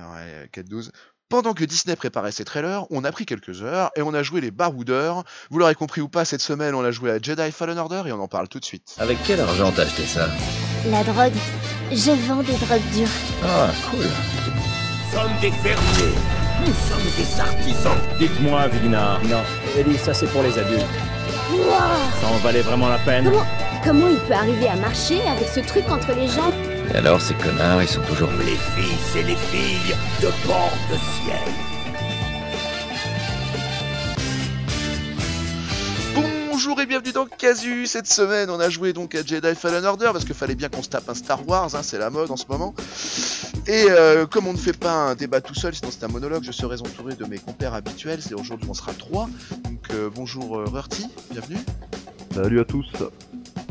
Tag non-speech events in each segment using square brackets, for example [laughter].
Ouais, 4-12. Pendant que Disney préparait ses trailers, on a pris quelques heures et on a joué les baroudeurs. Vous l'aurez compris ou pas, cette semaine, on a joué à Jedi Fallen Order et on en parle tout de suite. Avec quel argent t'as acheté ça? La drogue. Je vends des drogues dures. Ah, cool. Nous sommes des fermiers. Nous sommes des artisans. Dites-moi, Vilina. Non, Ellie, ça c'est pour les adultes. Ça en valait vraiment la peine? Comment, comment il peut arriver à marcher avec ce truc entre les jambes? Et alors, ces connards, ils sont toujours... Les filles, c'est les filles de bord de ciel. Bonjour et bienvenue dans Casu. Cette semaine, on a joué donc à Jedi Fallen Order parce qu'il fallait bien qu'on se tape un Star Wars, hein, c'est la mode en ce moment. Et euh, comme on ne fait pas un débat tout seul, sinon c'est un monologue, je serai entouré de mes compères habituels. C'est aujourd'hui on sera trois. Donc euh, bonjour euh, Rurty, bienvenue. Salut à tous.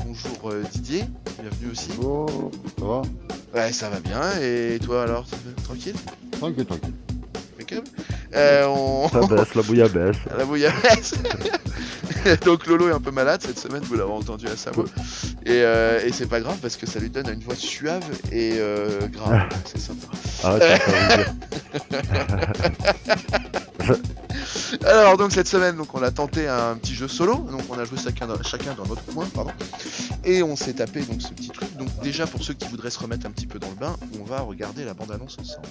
Bonjour euh, Didier, bienvenue aussi. Oh, ça va? Ouais, ça va bien. Et toi alors, tranquille? Tranquille, tranquille. Impeccable. Euh, on... Ça baisse, la bouillabaisse. [laughs] la bouillabaisse. [laughs] [laughs] Donc Lolo est un peu malade cette semaine, vous l'avez entendu à sa voix. Et, euh, et c'est pas grave parce que ça lui donne une voix suave et euh, grave. c'est sympa. Dire. [laughs] Alors donc cette semaine, donc on a tenté un petit jeu solo. Donc on a joué chacun dans, chacun dans notre coin, pardon. Et on s'est tapé donc ce petit truc. Donc déjà pour ceux qui voudraient se remettre un petit peu dans le bain, on va regarder la bande annonce ensemble.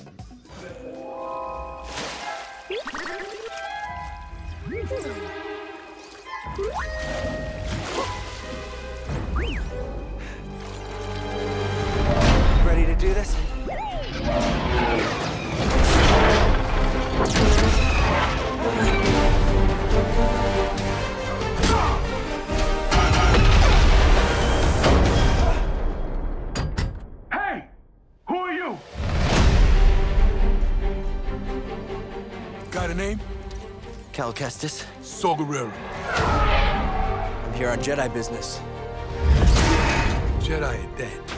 Ready do this? Hey! Who are you? Got a name? Cal Kestis. Saw Gerrera. I'm here on Jedi business. Jedi are dead.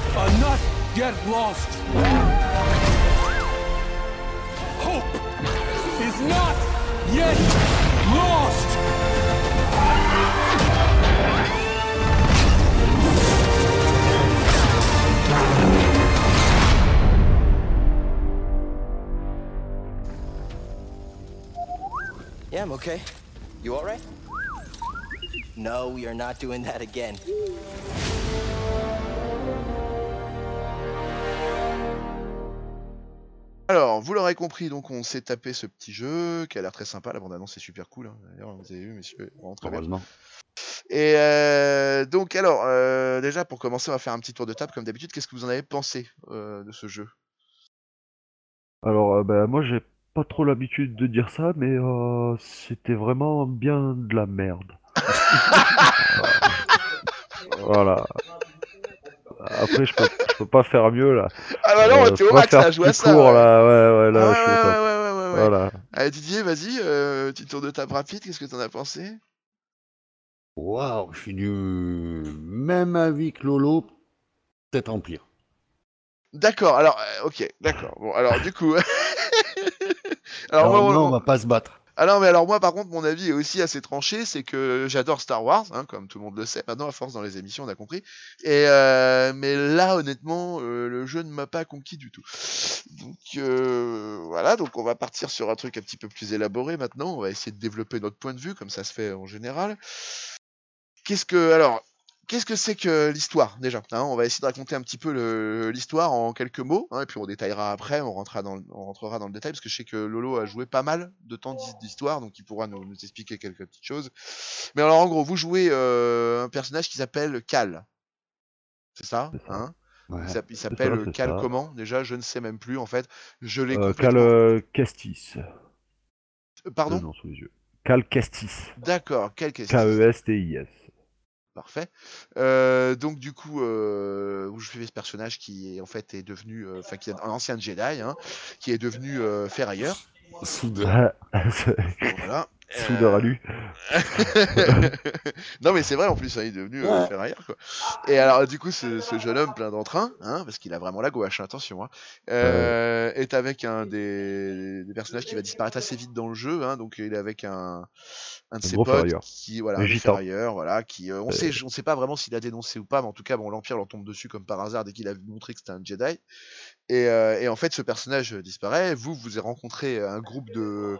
not yet lost. Hope is not yet lost. Yeah, I'm okay. You all right? No, we are not doing that again. Alors, vous l'aurez compris, donc on s'est tapé ce petit jeu qui a l'air très sympa. La bande annonce est super cool. hein. D'ailleurs, vous avez vu, messieurs, vraiment très bien. Heureusement. Et euh, donc, alors, euh, déjà pour commencer, on va faire un petit tour de table comme d'habitude. Qu'est-ce que vous en avez pensé euh, de ce jeu? Alors, euh, bah, moi, j'ai pas trop l'habitude de dire ça, mais euh, c'était vraiment bien de la merde. [laughs] voilà. Après, je peux, je peux pas faire mieux là. Ah bah non, Euh, t'es au faut pas max là, faire joue à plus ça. court, ouais. là, ouais, ouais, là, Ah je ouais, ouais, ouais, ouais, ouais, ouais. Voilà. Allez, Didier, vas-y, euh, petit tour de table rapide, qu'est-ce que t'en as pensé? Waouh, je suis du même avis que Lolo, peut-être en pire. D'accord, alors, euh, ok, d'accord. Bon, alors du coup. [laughs] alors, non, on va pas se battre. Ah non, mais alors moi, par contre, mon avis est aussi assez tranché, c'est que j'adore Star Wars, hein, comme tout le monde le sait, maintenant à force dans les émissions, on a compris. Euh, mais là, honnêtement, euh, le jeu ne m'a pas conquis du tout. Donc euh, voilà, donc on va partir sur un truc un petit peu plus élaboré maintenant. On va essayer de développer notre point de vue, comme ça se fait en général. Qu'est-ce que alors Qu'est-ce que c'est que l'histoire déjà hein On va essayer de raconter un petit peu l'histoire en quelques mots, hein, et puis on détaillera après, on rentrera, dans le, on rentrera dans le détail, parce que je sais que Lolo a joué pas mal de temps d'his- d'histoire, donc il pourra nous, nous expliquer quelques petites choses. Mais alors en gros, vous jouez euh, un personnage qui s'appelle Cal. C'est ça, hein? Ouais. Il s'app- Il s'appelle Cal ça. comment? Déjà, je ne sais même plus en fait. Je l'ai Euh, complètement... Cal euh, Kestis. Euh, Pardon? Sous les yeux. Cal Kestis. D'accord, Cal qu'est-ce K-E-S-T-I-S. Parfait. Euh, donc du coup, euh, où je fais ce personnage qui est en fait est devenu, euh, enfin qui est un ancien Jedi, hein, qui est devenu euh, ferrailleur. Soudain. C'est- [laughs] Voilà. Soudeur à Euh, lui. [laughs] non mais c'est vrai en plus, hein, il est devenu euh, ferrailleur quoi. Et alors du coup, ce, ce jeune homme plein d'entrain, hein, parce qu'il a vraiment la gouache, attention, hein, euh, est avec un des, des personnages qui va disparaître assez vite dans le jeu, hein, donc il est avec un, un de Un ses potes ferrailleur. qui, voilà, Un ferrailleur, voilà, qui, euh, on Euh. sait, on sait pas vraiment s'il a dénoncé ou pas, mais en tout cas, bon, l'Empire leur tombe dessus comme par hasard dès qu'il a montré que c'était un Jedi. Et, euh, et en fait, ce personnage disparaît. Vous, vous avez rencontré un groupe de,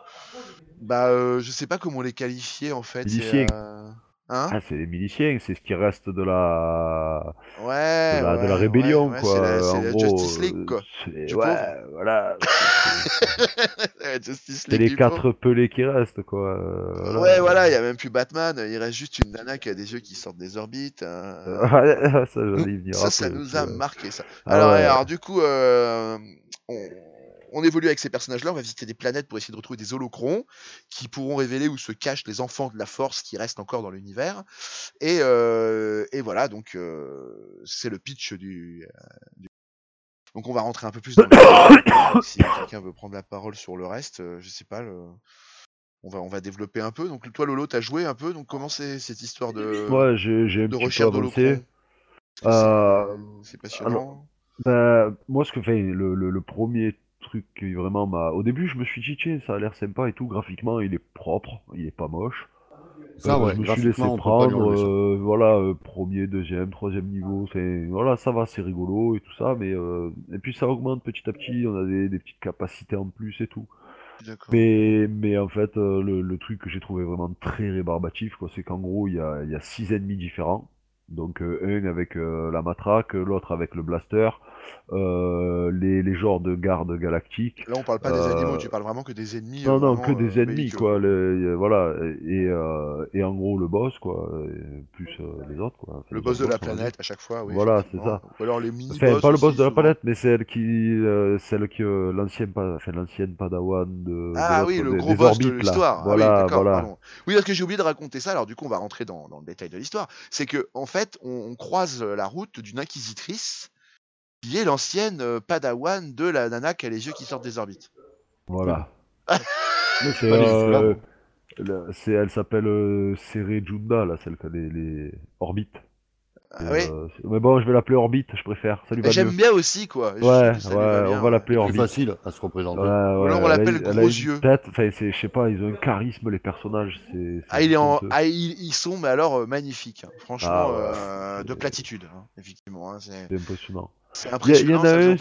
bah, euh, je sais pas comment les qualifier en fait. Miliciens. euh, Hein? Ah, c'est les miliciens, c'est ce qui reste de la, Ouais, de la, de la ouais, rébellion, ouais, ouais, quoi. c'est la, gros, Justice League, quoi. Du ouais, voilà. Justice League les quatre pelés qui restent, quoi. euh, voilà. Ouais, voilà, il y a même plus Batman, il reste juste une nana qui a des yeux qui sortent des orbites. hein. Ouais, [laughs] ça, venir Ça, nous a marqué ça. Ah alors, ouais. ouais, alors, du coup, euh, on, on évolue avec ces personnages-là, on va visiter des planètes pour essayer de retrouver des holocrons qui pourront révéler où se cachent les enfants de la force qui restent encore dans l'univers. Et, euh, et voilà, donc euh, c'est le pitch du, euh, du- Donc on va rentrer un peu plus dans le... [coughs] si quelqu'un veut prendre la parole sur le reste, euh, je sais pas, le... on, va, on va développer un peu. Donc toi Lolo, t'as joué un peu, donc comment c'est cette histoire de, Ouais, j'ai j'ai un de recherche c'est- Euh, C'est passionnant. alors, Bah, moi, ce que fait le, le, le premier truc qui vraiment m'a. Au début, je me suis dit, tiens, ça a l'air sympa et tout. Graphiquement, il est propre, il est pas moche. Ça, Euh, ouais, je me suis laissé prendre. euh, voilà, euh, premier, deuxième, troisième niveau. C'est voilà, ça va, c'est rigolo et tout ça. Mais euh, et puis ça augmente petit à petit. On a des, des petites capacités en plus et tout. Mais, mais en fait, euh, le, le truc que j'ai trouvé vraiment très rébarbatif, quoi, c'est qu'en gros, il y a, il y a six ennemis différents. Donc, euh, un avec euh, la matraque, l'autre avec le blaster, euh, les, les genres de gardes galactiques. Là on parle pas des Euh, animaux, tu parles vraiment que des ennemis. Non, euh, non, que euh, des ennemis, quoi. les- voilà, et, euh, et en gros, le boss, quoi, plus euh, les autres, quoi. Le boss de la planète à chaque fois, oui. Voilà, c'est ça. Ou alors les mini Enfin, pas le boss de la planète, mais celle qui, euh, celle que l'ancienne, enfin, l'ancienne Padawan de, Ah oui, le des- gros des boss de orbites, l'histoire. Ah oui, Voilà, d'accord, voilà. pardon. Oui, parce que j'ai oublié de raconter ça, alors du coup on va rentrer dans, dans le détail de l'histoire. C'est que en fait, on, on croise la route d'une inquisitrice qui est l'ancienne euh, Padawan de la nana qui a les yeux qui sortent des orbites. Voilà. [laughs] C'est, euh, c'est, elle s'appelle euh, Sere Junda, là, celle qui a les, les orbites. Ah oui. euh, c'est- mais bon, je vais l'appeler Orbite, je préfère. Ça lui va Mais J'aime mieux. bien aussi, quoi. Je Ouais, va on va l'appeler Orbite. facile à se représenter. Ouais, ouais, alors on l'appelle Gros Yeux. Tête, enfin, c'est, je sais pas, ils ont un charisme, les personnages. C'est, c'est Ah, il est en... honteux. ah, ils, sont, mais alors, magnifiques. hein. Franchement, Ah, ouais. euh, de C'est- platitude, hein, effectivement. hein, C'est C'est impressionnant. C'est Il y, en a un,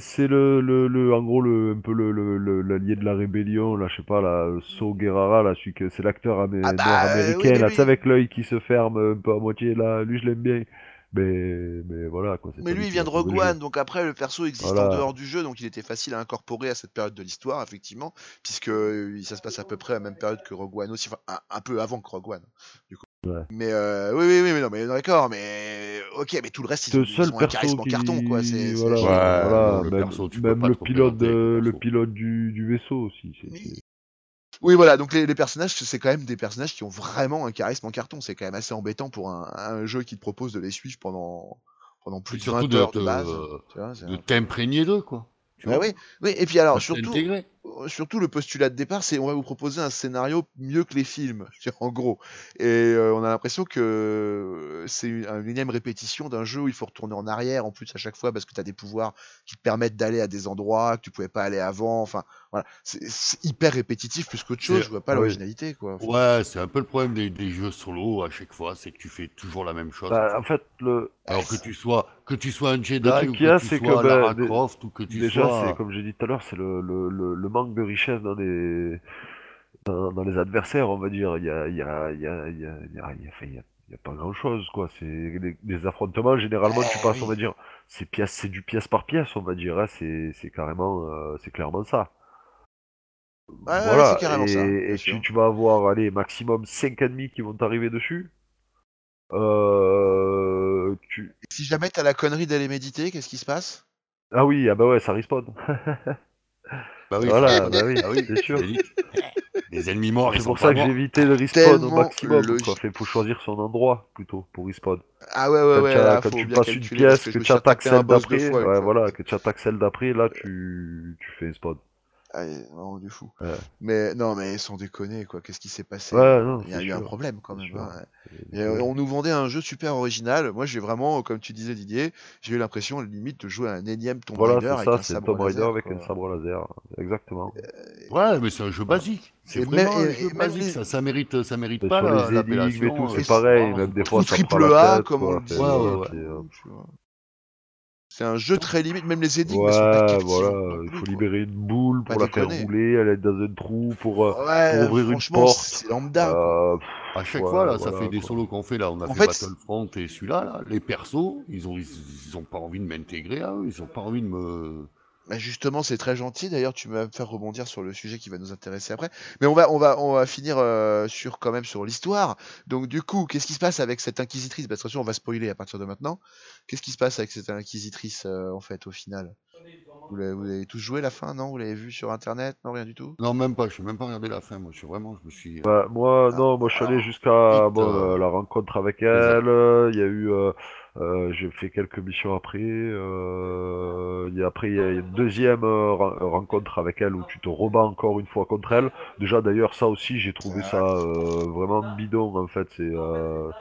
c'est, le, le, le, en gros, le, un peu le, le, le- l'allié de la rébellion, là, je sais pas, là, So Guerrara, là, celui que c'est l'acteur amé- Ah bah, nord-américain, oui, là, sais, avec l'œil qui se ferme un peu à moitié, là, lui, je l'aime bien. Mais, mais voilà, quoi. Mais lui, il vient de Rogue le. One, donc après, le perso existe en dehors du jeu, donc il était facile à incorporer à cette période de l'histoire, effectivement, puisque euh, ça se passe à peu près à la même période que Rogue One aussi, enfin, un, un peu avant que Rogue One, du coup. Ouais. Mais euh, oui, oui, oui, mais non, mais d'accord, mais ok, mais tout le reste, ils ont, Le seul ils ont un charisme en qui... carton, quoi. C'est, voilà, le même, perso, tu peux même pas le pilote, le du, du vaisseau aussi. c'est- Oui. c'est- Oui, voilà, donc les, les personnages, c'est quand même des personnages qui ont vraiment un charisme en carton. C'est quand même assez embêtant pour un, un jeu qui te propose de les suivre pendant, pendant plus de 20 surtout de heures de base. tu vois, c'est De un- t'imprégner d'eux, quoi. Tu Bah vois oui, oui, et puis alors, surtout. Euh, surtout le postulat de départ, c'est on va vous proposer un scénario mieux que les films, [laughs] en gros. Et euh, on a l'impression que c'est une, une énième répétition d'un jeu où il faut retourner en arrière en plus à chaque fois parce que tu as des pouvoirs qui te permettent d'aller à des endroits que tu pouvais pas aller avant. Enfin, voilà, c'est c'est hyper répétitif plus qu'autre chose. C'est- Je vois pas l'originalité, quoi. Ouais, c'est un peu le problème des, des jeux solo à chaque fois, c'est que tu fais toujours la même chose. Bah, en fait, le... Alors que tu sois que tu sois un Jedi ou a, que tu c'est que, sois bah, Lara dé- Croft ou que tu Déjà, sois c'est comme j'ai dit tout à l'heure, c'est le, le, le, le manque de richesse dans les, dans, dans les adversaires, on va dire. Il y a, il y a, il y a, il y a, il y a, il y a- enfin, il y a- il y a pas grand chose, quoi. C'est les, les affrontements, généralement, tu Eh passes, on va dire, c'est pièce, c'est du pièce par pièce, on va dire. hein, C'est, c'est carrément, euh, c'est clairement ça. Ouais, voilà. carrément et, ça, et tu, tu vas avoir, allez, maximum 5 ennemis qui vont t'arriver dessus. Euh, tu... Si jamais t'as la connerie d'aller méditer, qu'est-ce qui se passe? Ah oui, ah bah ouais, ça respawn. [laughs] Bah oui, Voilà, bah oui, Ah oui, c'est sûr. Les ennemis morts, C'est pour ça que j'ai évité le respawn au maximum. logique. Quoi. Fait, faut choisir son endroit plutôt pour respawn. Ah ouais, ouais, quand ouais, là, quand faut tu bien passes une pièce, que tu attaques celle d'après, ouais, voilà, que tu attaques celle d'après, là tu, tu fais un spawn. Ah, vraiment du fou. Ouais. Mais non, mais sans déconner, quoi. Qu'est-ce qui s'est passé? Ouais, non, Il y a c'est eu un sûr, problème quand c'est même. hein. Et, euh, on nous vendait un jeu super original. Moi, j'ai vraiment, comme tu disais, Didier, j'ai eu l'impression limite de jouer à un énième Tomb Voilà, Raider c'est avec ça, un c'est sabre Tomb Raider laser, avec quoi. un sabre laser. Exactement. Ouais, mais c'est un jeu basique. C'est vraiment même- un jeu basique. les- Ça, ça mérite, ça mérite pas l'appellation. tout, euh, c'est pareil, même des c'est- fois Ou triple A, comme on le dit. Fait, Ouais, voilà, ouais, c'est, un jeu très limite, même les énigmes elles sont pas Ouais, voilà, il faut libérer une boule pour la faire rouler, elle est dans un trou pour, euh, Ouais, pour ouvrir une porte. c'est lambda. Euh, pff, À chaque ouais, fois, là, ça fait des solos qu'on fait là. On a En fait, fait, Battlefront et celui-là, là, les persos, ils ont, ils, ils ont pas envie de m'intégrer à eux. Ils ont pas envie de me. Bah, justement, c'est très gentil. D'ailleurs, tu vas me faire rebondir sur le sujet qui va nous intéresser après. Mais on va, on va, on va finir euh, sur quand même sur l'histoire. Donc, du coup, qu'est-ce qui se passe avec cette inquisitrice? Parce que attention, on va spoiler à partir de maintenant. Qu'est-ce qui se passe avec cette inquisitrice euh, en fait au final? Vous l'avez, vous l'avez tous joué la fin Non? Vous l'avez vu sur internet? Non, rien du tout? Non, même pas. Je suis même pas regardé la fin. Moi, je suis vraiment, je me suis. Bah, moi, Ah, non, moi je suis allé alors, jusqu'à bon, euh, la rencontre avec elle. euh, Il y a eu, euh, j'ai fait quelques missions après. Euh, il y a, après, il y a une deuxième euh, ren- rencontre avec elle où tu te rebats encore une fois contre elle. Déjà, d'ailleurs, ça aussi, j'ai trouvé ça euh, vraiment bidon en fait. C'est euh,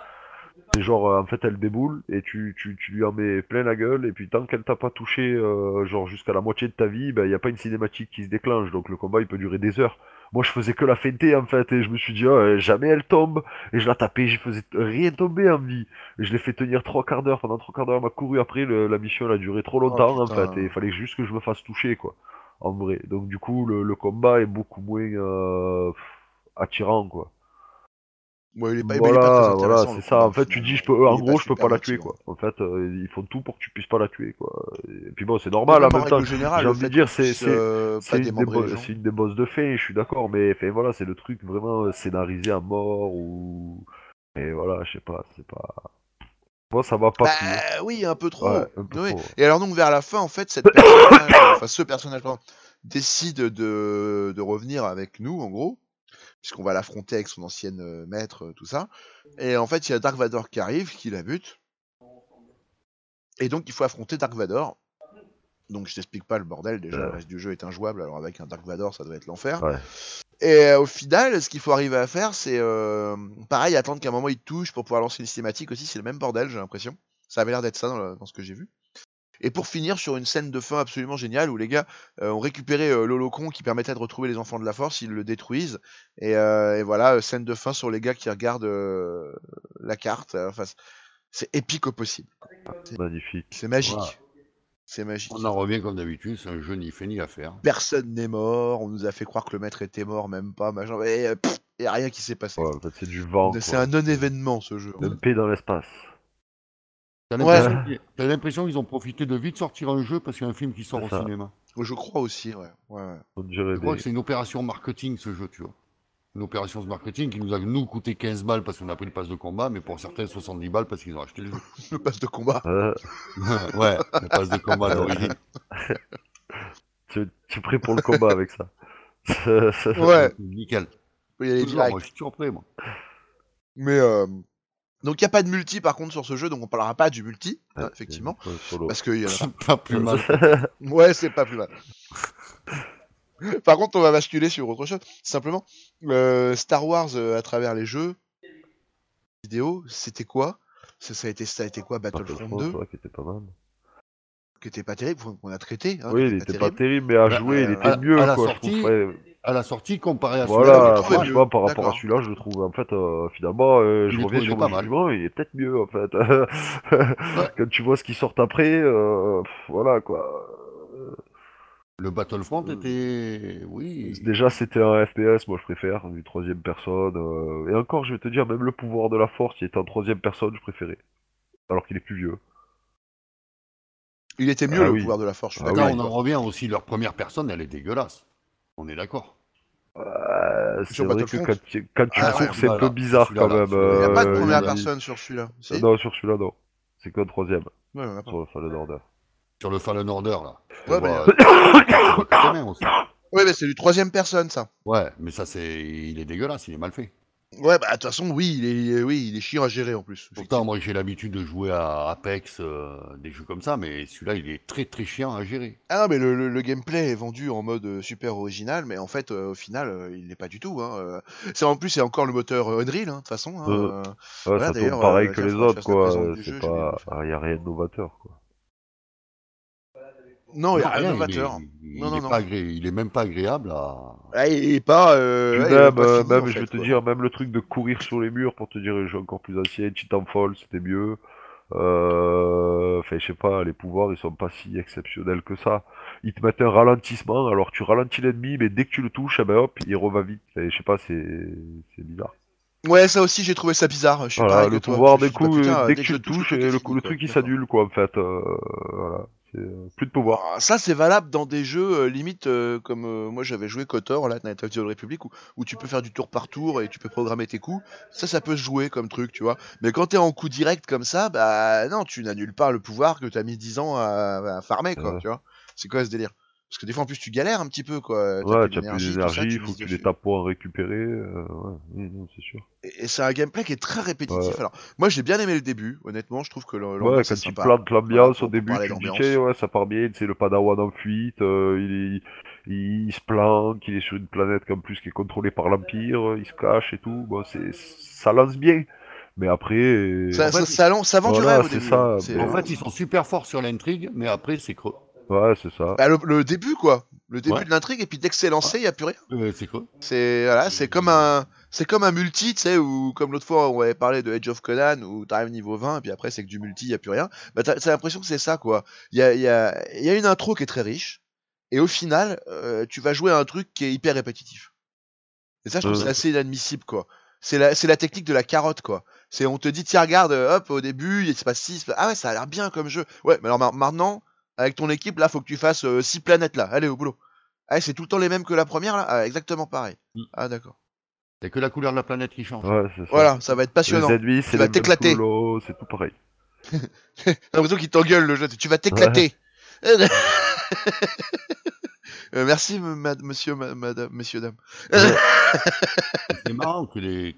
c'est genre, euh, en fait, elle déboule et tu, tu, tu lui en mets plein la gueule, et puis tant qu'elle t'a pas touché, euh, genre jusqu'à la moitié de ta vie, ben, il n'y a pas une cinématique qui se déclenche, donc le combat il peut durer des heures. Moi je faisais que la feinter en fait, et je me suis dit, oh, jamais elle tombe, et je la tapais, je faisais rien tomber en vie. Et je l'ai fait tenir trois quarts d'heure, pendant trois quarts d'heure elle m'a couru après, le- la mission elle a duré trop longtemps en fait, et il fallait juste que je me fasse toucher quoi, en vrai. Donc du coup, le, le combat est beaucoup moins euh, attirant quoi. Ouais, il est pas, il est pas Voilà, très voilà, c'est ça. En fait, tu dis, je peux, en gros, je peux pas la tuer, quoi. En fait, euh, ils font tout pour que tu puisses pas la tuer, quoi. Et puis bon, c'est normal, en même temps. J'ai envie de dire, c'est, euh, c'est une, des bosses de fin, je suis d'accord, mais voilà, c'est le truc vraiment euh, scénarisé à mort ou. Et voilà, je sais pas, c'est pas. Moi, ça m'a pas Bah hein. oui, un peu trop. Ouais, un peu Oui. trop. Et alors donc vers la fin, en fait, cette [coughs] personnage, enfin ce personnage pardon, décide de, de revenir avec nous, en gros, puisqu'on va l'affronter avec son ancienne euh, maître, euh, tout ça. Et en fait, il y a Dark Vador qui arrive, qui la bute. Et donc, il faut affronter Dark Vador. Donc, je t'explique pas le bordel. Déjà, Ouais. le reste du jeu est injouable. Alors, avec un Dark Vador, ça doit être l'enfer. Ouais. Et euh, au final, ce qu'il faut arriver à faire, c'est euh, pareil, attendre qu'à un moment il touche pour pouvoir lancer une cinématique aussi. C'est le même bordel, j'ai l'impression. Ça avait l'air d'être ça dans, le- dans ce que j'ai vu. Et pour finir sur une scène de fin absolument géniale où les gars euh, ont récupéré euh, l'holocron qui permettait de retrouver les enfants de la force, ils le détruisent. Et, euh, et voilà, euh, scène de fin sur les gars qui regardent la carte. Enfin, c'est- épique au possible. Magnifique. C'est magique. C'est magique. On en revient comme d'habitude. C'est un jeu ni fait ni à faire. Personne n'est mort. On nous a fait croire que le maître était mort, même pas. Machin. Et euh, pff, y a rien qui s'est passé. Ouais, c'est du vent. C'est un non-événement ce jeu. Une paix dans l'espace. T'as Ouais. l'impression qu'ils- t'as l'impression qu'ils ont profité de vite sortir un jeu parce qu'il y a un film qui sort au ça. cinéma. Je crois aussi, ouais. Je crois que c'est une opération marketing ce jeu, tu vois. Une opération de marketing qui nous a nous coûté 15 balles parce qu'on a pris le pass de combat, mais pour certains 70 balles parce qu'ils ont acheté le jeu. [laughs] Le pass de combat. Euh, [laughs] ouais, le pass de combat d'origine. [laughs] tu, tu es prêt pour le combat avec ça. Ouais. Nickel. Faut y Toujours, direct. moi je suis toujours prêt, moi. Mais euh... donc il y a pas de multi par contre sur ce jeu, donc on parlera pas du multi, hein, effectivement, parce qu'il y a [laughs] C'est pas plus mal. [laughs] Ouais, c'est pas plus mal. Par contre, on va basculer sur autre chose. Simplement, euh, Star Wars euh, à travers les jeux vidéo, c'était quoi? Ça, ça a été ça a été quoi Battlefront 2 ouais, qui était pas mal. qui était pas terrible, qu'on a traité. Hein, oui, il était pas terrible. mais à Bah, jouer, il euh, était à- mieux, à la quoi. sortie, je. À la sortie, comparé à celui-là, Voilà, par rapport à celui-là, je le trouve, en fait, euh, finalement, euh, Je reviens sur pas le mal. jugement, il est peut-être mieux, en fait. [laughs] [laughs] Quand tu vois ce qui sort après, euh, pff, voilà, quoi. le Battlefront était. Oui. Déjà, c'était un FPS, moi je préfère, du troisième personne. euh, Et encore, je vais te dire, même le pouvoir de la force, il était en troisième personne, je préférais. Alors qu'il est plus vieux. Il était mieux Ah le oui. pouvoir de la force. Je suis Ah d'accord on en revient aussi, leur première personne, elle est dégueulasse. On est d'accord. Euh, c'est Sur vrai que quand tu, quand tu Ah, cours, ouais, c'est un peu bizarre quand là, même. Il n'y a pas de euh, première il- personne sur celui-là. Si Non, sur celui-là, non. C'est qu'un troisième, Ouais, ouais, sur le Fallen Order. Sur le Fallen Order, là. Ouais, mais, voit- euh. [coughs] Ouais, mais c'est du troisième personne, ça. Ouais, mais ça, c'est, il est dégueulasse, il est mal fait. Ouais, bah de toute façon, oui, il est, oui, il est chiant à gérer en plus. Pourtant, moi, j'ai l'habitude de jouer à Apex, euh, des jeux comme ça, mais celui-là, il est très très chiant à gérer. Ah non, mais le, le- le gameplay est vendu en mode euh, super original, mais en fait, euh, au final, euh, il n'est pas du tout. Hein. euh. C'est en plus, c'est encore le moteur Unreal, hein, de toute façon. hein, Voilà, ça tourne pareil que les autres, quoi. du C'est jeu, pas, il a rien de novateur, quoi. Non, il n'y a Non, rien de rien, novateur. Il est, il Non, non, est non. pas agré- il est même pas agréable à. Ah, il est pas. Euh, Puis ouais, il est même, pas euh, fini, même en je fait, vais te quoi. dire, même le truc de courir sur les murs pour te dire les jeux encore plus anciens, Titanfall, c'était mieux. Euh, Enfin, je sais pas, les pouvoirs, ils sont pas si exceptionnels que ça. Ils te mettent un ralentissement, alors tu ralentis l'ennemi, mais dès que tu le touches, eh ben hop, il reva vite. Enfin, je sais pas, c'est c'est bizarre. Ouais, ça aussi, j'ai trouvé ça bizarre. Je suis Voilà, pareil le que pouvoir, des coups, bah, putain, dès que tu le touches, est le, le truc il s'annule, quoi, en fait. Euh, voilà, euh, plus de pouvoir. Ah, Ça, c'est valable dans des jeux euh, limite euh, comme euh, moi j'avais joué KOTOR, là, Night of the Old Republic, où, où tu peux faire du tour par tour et tu peux programmer tes coups. Ça, ça peut se jouer comme truc, tu vois. Mais quand t'es en coup direct comme ça, bah non, tu n'annules pas le pouvoir que t'as mis 10 ans à, à farmer, quoi, tu vois. C'est quoi ce délire? Parce que des fois, en plus, tu galères un petit peu, quoi. T'as Ouais, plus tu as plus d'énergie, tu il faut que tu les tapes pour en récupérer. euh, ouais, c'est sûr. Et, et c'est un gameplay qui est très répétitif. Ouais. Alors, moi, j'ai bien aimé le début, honnêtement, je trouve que l'ambiance Ouais, est quand il sympa. plante Voilà, l'ambiance au début, tu dis, ouais, ça part bien, c'est le padawan en fuite, euh, il, est, il, il se planque, il est sur une planète en plus qui est contrôlée par l'Empire, euh, il se cache et tout, bon, c'est, ça lance bien. Mais après... euh, Ça, En ça, fait, ça, ça vend du rêve au début. ça. C'est- mais- En fait, ils sont super forts sur l'intrigue, mais après, c'est creux. Ouais, c'est ça. Bah, le, le début quoi, le début Ouais. de l'intrigue et puis dès que c'est lancé, il y a plus rien. Euh, c'est creux. C'est voilà, c'est comme un c'est comme un multi, tu sais ou comme l'autre fois on avait parlé de Edge of Conan où t'arrives niveau 20 et puis après c'est que du multi, il y a plus rien. Bah t'as l'impression que c'est ça quoi. Il y a il y a il y a une intro qui est très riche et au final, euh, tu vas jouer à un truc qui est hyper répétitif. Et ça je trouve Euh. c'est assez inadmissible quoi. C'est la c'est la technique de la carotte quoi. C'est on te dit tiens regarde euh, hop au début, il se passe 6 ah ouais, ça a l'air bien comme jeu. Ouais, mais alors ma- maintenant avec ton équipe, là, faut que tu fasses 6 planètes là. Allez, au boulot. Ah, c'est tout le temps les mêmes que la première là? Ah, Exactement pareil. Mm. Ah, d'accord. A que la couleur de la planète qui change. Ouais, c'est ça. Voilà, ça va être passionnant. Les ennemis, c'est Tu vas les t'éclater. c'est tout pareil. [laughs] J'ai l'impression qu'il t'engueule le jeu. Tu vas t'éclater. [laughs] Euh, merci, monsieur, ma- madame, messieurs, dames. C'est marrant que les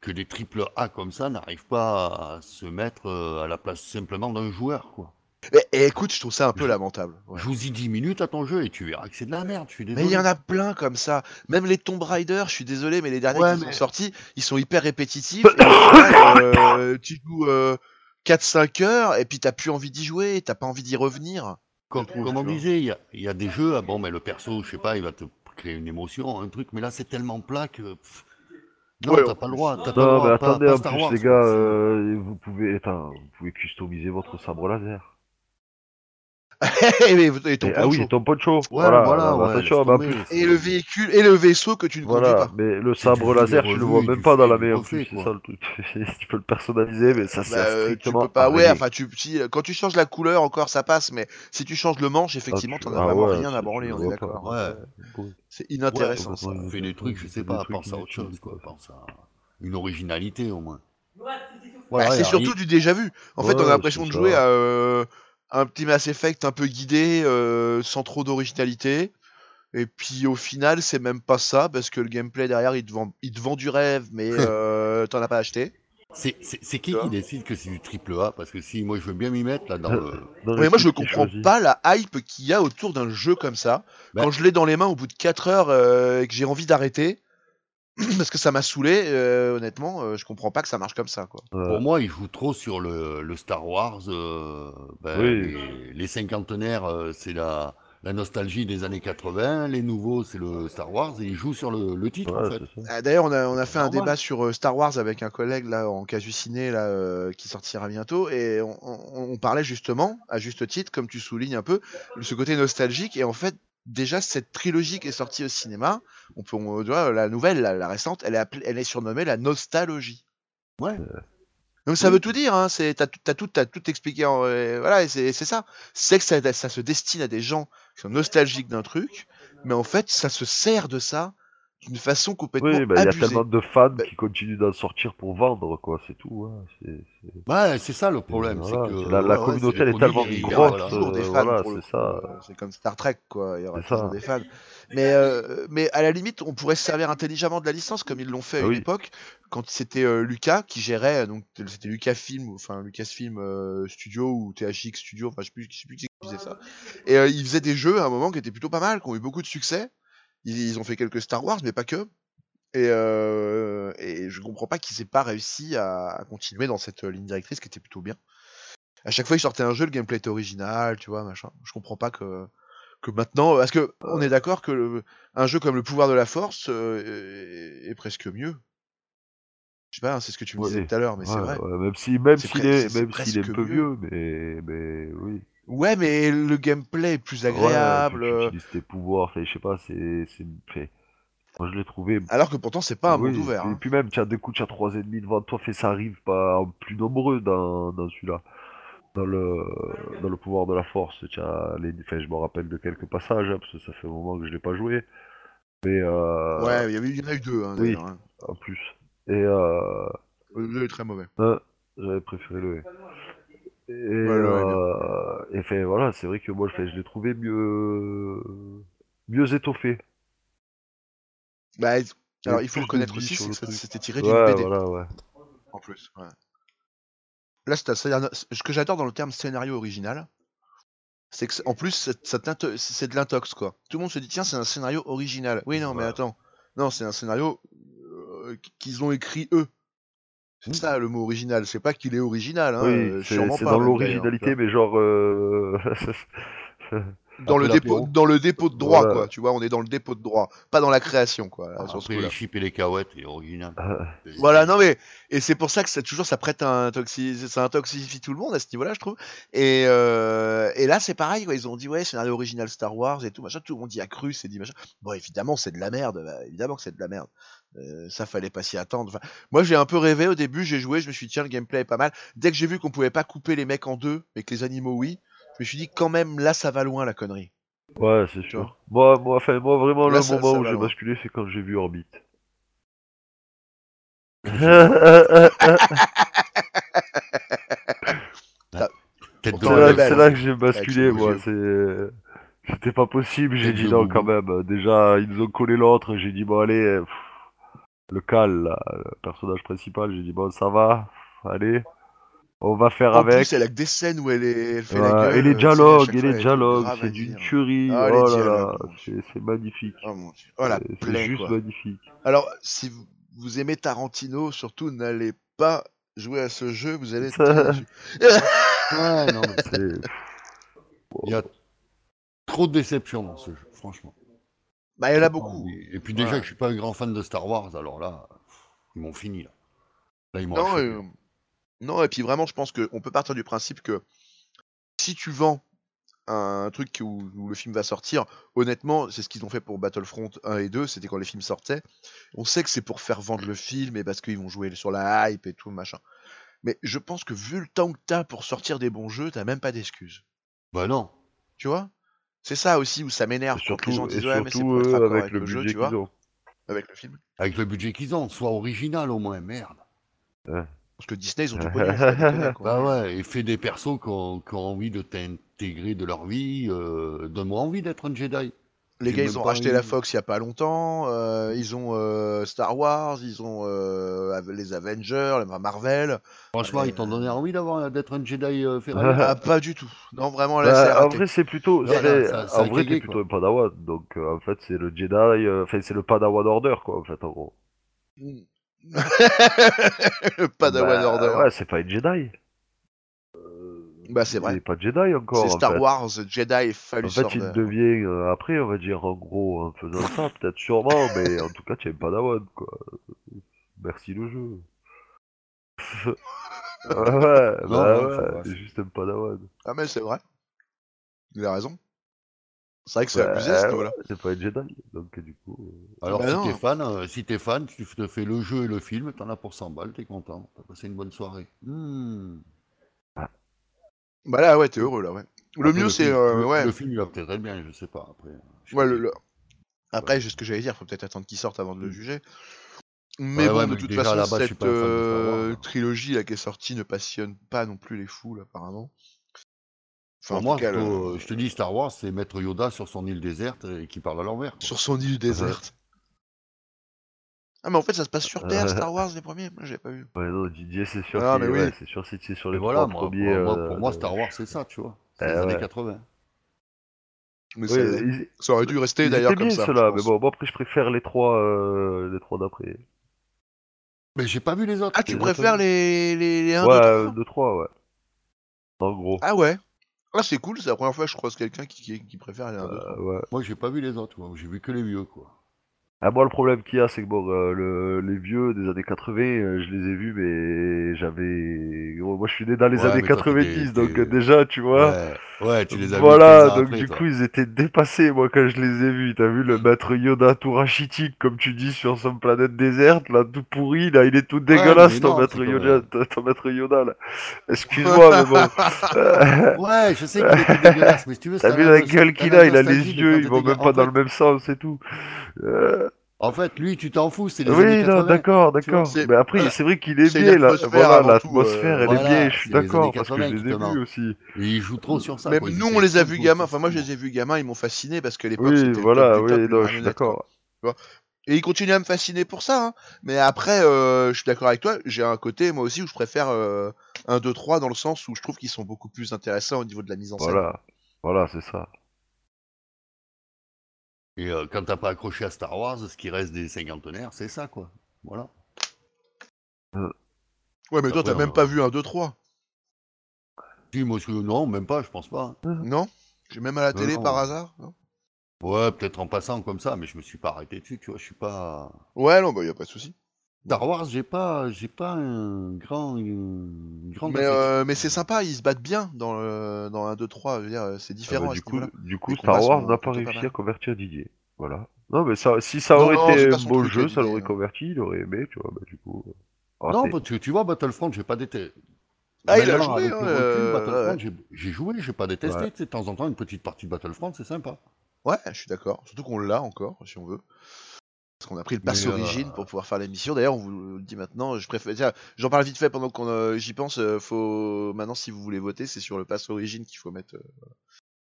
que des triple A comme ça n'arrivent pas à se mettre euh, à la place simplement d'un joueur, quoi. Et, et écoute, je trouve ça un peu lamentable. ouais. Joue-y 10 minutes à ton jeu et tu verras que c'est de la merde, je suis Mais désolé. il y en a plein comme ça. Même les Tomb Raider, je suis désolé, mais les derniers Ouais, qui sont mais- sortis, ils sont hyper répétitifs. et euh, tu joues euh, 4-5 heures et puis t'as plus envie d'y jouer, t'as pas envie d'y revenir. Comme, je comme on disait, il y a, y des jeux, ah bon, mais le perso, je sais pas, il va te créer une émotion, un truc, mais là c'est tellement plat que. pff, non, Ouais, t'as pas le droit. T'as pas le Non, droit, mais pas- attendez, pas en Star plus, Wars, les gars, euh, vous pouvez, attends, vous pouvez customiser votre sabre laser. [laughs] et, et ton Et- ah oui, ton poncho. Ouais, voilà, voilà, ouais, attention, tomber, c'est- Et le véhicule et le vaisseau que tu ne conduis Voilà, pas. mais le C'est sabre laser, tu le vois même pas dans la plus, c'est ça le truc. [laughs] tu peux le personnaliser, mais ça sert Bah, euh, tu strictement peux pas. Ouais, enfin, tu, si, quand tu changes la couleur encore, ça passe, mais si tu changes le manche, effectivement, tu- t'en as ah vraiment ouais, rien à tu- branler, tu on est d'accord. Ouais. C'est inintéressant. Ouais, ça. ouais, On fait des trucs, je sais pas, pense à autre chose, quoi. Pense à une originalité au moins. Bah, c'est et surtout du déjà vu. En fait, on a l'impression c'est de jouer à euh, un petit Mass Effect un peu guidé, euh, sans trop d'originalité. Et puis au final, c'est même pas ça, parce que le gameplay derrière, il te vend, il te vend du rêve, mais [laughs] euh, t'en as pas acheté. C'est c'est- c'est qui qui décide que c'est du triple A? Parce que si moi je veux bien m'y mettre là dans le. Dans Mais moi, je qui comprends pas la hype qu'il y a autour d'un jeu comme ça. Bah. Quand je l'ai dans les mains au bout de 4 heures euh, et que j'ai envie d'arrêter, [clears throat] parce que ça m'a saoulé, euh, honnêtement, euh, je comprends pas que ça marche comme ça, quoi. Euh, Pour moi, ils jouent trop sur le, le Star Wars. euh, ben, Oui. les, les cinquantenaires, euh, c'est la, la nostalgie des années 80. Les nouveaux, c'est le Star Wars. Et ils jouent sur le, le titre, en fait. Ah, D'ailleurs, on a, on a fait un normal. débat sur euh, Star Wars avec un collègue là en casu ciné là euh, qui sortira bientôt et on, on- on parlait justement, à juste titre, comme tu soulignes un peu, de ce côté nostalgique et en fait déjà cette trilogie qui est sortie au cinéma, on peut, on, tu vois, la nouvelle, la, la récente, elle est, appelée- elle est surnommée la nostalgie. Ouais. Donc ça veut tout dire, hein, c'est t'as tout, t'as tout, t'as tout expliqué, en, euh, voilà, et c'est c'est ça. C'est que ça, ça se destine à des gens qui sont nostalgiques d'un truc, mais en fait ça se sert de ça d'une façon complètement Oui, bah, il y a abusée. tellement de fans Bah- qui continuent d'en sortir pour vendre, quoi, c'est tout. hein, c'est- c'est- Ouais, c'est ça le problème. voilà, c'est que, c'est la, la ouais, communauté, elle est tellement grosse, voilà. toujours des euh, fans voilà, pour c'est ça. euh, C'est comme Star Trek, quoi. Il y aura toujours ça. des fans. Mais, euh, mais à la limite, on pourrait se servir intelligemment de la licence comme ils l'ont fait à Ah une oui. époque, quand c'était euh, Lucas qui gérait, donc c'était Lucasfilm, enfin Lucasfilm euh, Studio ou THX Studio, enfin je sais plus, je sais plus qui faisait ça. Et euh, ils faisaient des jeux à un moment qui étaient plutôt pas mal, qui ont eu beaucoup de succès. Ils, ils ont fait quelques Star Wars, mais pas que. Et, euh, et je comprends pas qu'ils aient pas réussi à, à continuer dans cette euh, ligne directrice qui était plutôt bien. À chaque fois ils sortaient un jeu, le gameplay était original, tu vois, machin. Je comprends pas que que maintenant, parce que on est d'accord que le- un jeu comme le pouvoir de la force euh, est, est presque mieux. Je sais pas, hein, c'est ce que tu me disais tout à l'heure, mais c'est vrai. ouais, même si, même s'il est, même s'il est un peu mieux. vieux, mais, mais oui. Ouais, mais le gameplay est plus Ouais, agréable. tu, tu euh, tes pouvoirs, je sais pas, c'est. Moi, je l'ai trouvé. Alors que pourtant, c'est pas un oui, monde ouvert. Et hein. puis même, tu as des coups, tu as trois ennemis devant toi, fait ça arrive pas plus nombreux dans, dans celui-là. Dans le, dans le pouvoir de la force, as les, enfin, je me rappelle de quelques passages, hein, parce que ça fait un moment que je l'ai pas joué. Mais, euh, Ouais, il y, avait- il y en a eu deux, hein, oui. d'ailleurs. hein. en plus. Et, euh, Le deux est très mauvais. J'avais préféré le. Et, ouais, euh, et fait, voilà, c'est vrai que moi, je, je l'ai trouvé mieux, mieux étoffé. Bah, alors, il faut plus de reconnaître aussi, le que c'était tiré d'une Ouais, BD. voilà, ouais. En plus, ouais. Là, c'est un scénario- ce que j'adore dans le terme scénario original, c'est que, c'est- en plus, c'est- ça t'into- c'est de l'intox, quoi. Tout le monde se dit, tiens, c'est un scénario original. Oui, non, mais Voilà. attends. Non, c'est un scénario euh, qu'ils ont écrit eux. C'est ça le mot original. C'est pas qu'il est original, hein, Oui, euh, c'est dans même, l'originalité, mais genre. [laughs] [laughs] euh. Dans le, dépôt, dans le dépôt de droit, Voilà. quoi. Tu vois, on est dans le dépôt de droit, pas dans la création, quoi. là, sur Après les chips et les cahuètes, c'est original. C'est- Voilà, non mais et c'est pour ça que ça toujours ça prête un toxi, ça intoxifie tout le monde à ce niveau-là, je trouve. Et euh, et là c'est pareil, quoi. ils ont dit ouais scénario original Star Wars et tout machin, tout le monde y a cru, c'est dit machin. Bon évidemment c'est de la merde, bah, évidemment que c'est de la merde. Euh, ça fallait pas s'y attendre. Enfin, moi j'ai un peu rêvé au début, j'ai joué, je me suis dit tiens le gameplay est pas mal. Dès que j'ai vu qu'on pouvait pas couper les mecs en deux, mais que les animaux oui, me suis dit quand même là ça va loin la connerie. Ouais, c'est sûr. Moi, moi, enfin, moi, vraiment, Là, le ça- moment ça où va j'ai loin. basculé, c'est quand j'ai vu Orbit. [laughs] Tête de Pourtant, C'est là, est belle, c'est hein. là que j'ai basculé, moi. C'est, c'était pas possible. J'ai Tête dit de non quand même. Déjà, ils nous ont collé l'autre. J'ai dit bon allez, pff, le cal, là, le personnage principal. J'ai dit bon ça va, allez, on va faire En avec. plus elle a que des scènes où elle, est, elle fait Ouais, la gueule. et les euh, sais, à dialogues, et les dialogues, c'est d'une tuerie. Ah, les oh là là, c'est, c'est magnifique. Oh mon dieu. Oh la C'est- juste quoi. magnifique. Alors, si vous, vous aimez Tarantino, surtout n'allez pas jouer à ce jeu, vous allez être [laughs] Ça- très déçus. Ouais, non, mais C'est, [laughs] il y a trop de déceptions dans ce jeu, franchement. Bah, il y en a beaucoup. Et, et puis déjà Ouais. que je suis pas un grand fan de Star Wars, alors là, ils m'ont fini là. Là, ils m'ont Non, et puis vraiment, je pense qu'on peut partir du principe que si tu vends un truc où, où le film va sortir, honnêtement, c'est ce qu'ils ont fait pour Battlefront 1 et 2, c'était quand les films sortaient. On sait que c'est pour faire vendre le film et parce qu'ils vont jouer sur la hype et tout, machin. Mais je pense que vu le temps que t'as pour sortir des bons jeux, t'as même pas d'excuses. Bah non. Tu vois? C'est ça aussi où ça m'énerve quand les gens disent ouais mais c'est pour être avec avec le le jeu, budget tu vois, ont. avec le film. Avec le budget qu'ils ont, soit original au moins, merde. Parce que Disney ils ont du [laughs] pognon. Bah ouais, et fais des persos qui ont, qui ont envie de t'intégrer de leur vie. Euh, Donne-moi envie d'être un Jedi. Les gars, ils ont pas racheté la. Fox il y a pas longtemps. euh, ils ont euh, Star Wars, ils ont euh, les Avengers, les Marvel. Franchement, ils t'ont donné envie d'avoir d'être un Jedi euh, ferraillé. [laughs] Ah, pas du tout. Non, vraiment, là, Bah, c'est en vrai, c'est plutôt. Ouais, c'est- non, ça- ça en vrai, t'es plutôt un Padawan. Donc, euh, en fait, c'est le Jedi. euh, Enfin, c'est le Padawan Order, quoi, en fait, en gros. [laughs] Le Padawan Bah, Order. Ouais, c'est pas une Jedi. Bah, c'est Il vrai. est pas Jedi encore. C'est Star fait. Wars, Jedi et En fait, Order. il devient euh, après, on va dire, en gros, en faisant ça, peut-être sûrement, mais en tout cas, tu un Padawan, quoi. Merci le jeu. [laughs] ouais, ouais, bah non, ouais, pas. c'est juste un Padawan. Ah, mais c'est vrai. Il a raison. C'est vrai que c'est Bah, abusé ce niveau-là. c'est pas un Jedi, donc du coup. euh, Alors, Bah si non. t'es fan, euh, si t'es fan, tu te fais le jeu et le film, t'en as pour 100 balles, t'es content. T'as passé une bonne soirée. Hmm. Bah là, ouais, t'es heureux là, ouais. Le Après, mieux, c'est. film- euh, le, ouais. le film, il va peut-être être bien, je sais pas. Après, je sais Ouais, pas. le, le- Après, c'est ce que j'allais dire, faut peut-être attendre qu'il sorte avant de le juger. Mais Ouais, bon, ouais, de mais toute façon, cette euh, hein. trilogie là qui est sortie ne passionne pas non plus les foules apparemment. Enfin, en Pour moi, cas, le- je te dis, Star Wars, c'est mettre Yoda sur son île déserte et qui parle à l'envers. sur son île déserte. Ah mais en fait ça se passe sur Terre Star Wars les premiers, moi j'ai pas vu. Ouais, non, Didier, c'est sûr. Ah, mais oui. ouais, c'est sûr, si c'est sur les voilà, trois moi, premiers. pour, moi, euh, pour moi, de- Star Wars, c'est ça, tu vois. C'est Eh les années ouais. 80. Mais Ouais, ça, ils- ça aurait dû rester d'ailleurs comme bien ça. je mais bon, moi après je préfère les trois, euh, les trois d'après. Mais j'ai pas vu les autres. Ah tu les préfères les les, les 1, Ouais, 2, euh, 3 deux, trois, ouais. En gros. Ah ouais. Ah c'est cool, c'est la première fois que je croise quelqu'un qui, qui, qui préfère les 1, 2, 3. Euh, ouais. Moi, j'ai pas vu les autres. moi. J'ai vu que les vieux, quoi. Ah, moi, le problème qu'il y a, c'est que bon, euh, le, les vieux des années 80, euh, je les ai vus, mais j'avais. gros, moi, je suis né dans les Ouais, années mais toi, t'es 90, des- donc t'es- euh, déjà, tu vois. Ouais, ouais, tu les as Voilà, vus 15 ans donc après, du toi. coup, ils étaient dépassés, moi, quand je les ai vus. T'as vu le maître Yoda tout rachitique, comme tu dis, sur son planète déserte, là, tout pourri, là, il est tout dégueulasse, mais ton, non, maître c'est Yoda, ton, [laughs] ton maître Yoda, là. Excuse-moi, [laughs] mais bon. Euh, Ouais, je sais qu'il était dégueulasse, mais si tu veux, [laughs] T'as c'est vu la gueule qu'il la a, il a les nostalgie de yeux, ils vont même pas dans fait- le même sens et tout. Euh, En fait, lui, tu t'en fous, c'est les années Oui, 80. non, d'accord, d'accord. Mais après, c'est vrai qu'il est bien, là. l'atmosphère Voilà, l'atmosphère, euh, elle voilà, est bien, je suis d'accord, années parce que 80 je les ai vus aussi. Et ils jouent trop sur ça. Même quoi, ils nous on les a vus gamins, enfin moi je les ai vus gamins, ils m'ont fasciné parce que à l'époque Oui, c'était le voilà, top du top, oui, les non, je suis d'accord. Et ils continuent à me fasciner pour ça, hein. mais après euh, je suis d'accord avec toi, j'ai un côté moi aussi où je préfère euh, 1, 2, 3 dans le sens où je trouve qu'ils sont beaucoup plus intéressants au niveau de la mise en scène. Voilà, voilà, c'est ça. Et euh, quand t'as pas accroché à Star Wars, ce qui reste des cinquantenaires, c'est ça, quoi. Voilà. Ouais mais toi t'as même on- pas vu 1, 2, 3, Si, moi, je- non, même pas, je pense pas. non? J'ai même à la Non, télé non. par hasard non? Ouais, peut-être en passant comme ça, mais je me suis pas arrêté dessus, tu vois, je suis pas... Ouais non bah y a pas de souci. Star Wars, j'ai pas, j'ai pas un grand, une grande Mais, affection. euh, mais c'est sympa, ils se battent bien dans, le, dans 1, 2, 3, je veux dire, c'est Ah différent bah, à du ce coup, niveau-là. du coup, Les Star Wars n'a pas réussi à convertir Didier. Voilà. Non, mais ça, si ça aurait non, été un beau jeu, ça l'aurait hein. converti, il aurait aimé, tu vois, bah du coup. euh, Non, parce que tu vois, Battlefront, j'ai pas détesté. Ah, il a joué, hein, euh, j'ai- joué, j'ai pas détesté. Ouais. tu sais, De temps en temps, une petite partie de Battlefront, c'est sympa. Ouais, je suis d'accord. Surtout qu'on l'a encore, si on veut. Parce qu'on a pris le pass euh, origine pour pouvoir faire l'émission. D'ailleurs, on vous le dit maintenant. Je préfère. J'en parle vite fait pendant qu'on euh, j'y pense. euh, faut maintenant, si vous voulez voter, c'est sur le pass origine qu'il faut mettre. euh,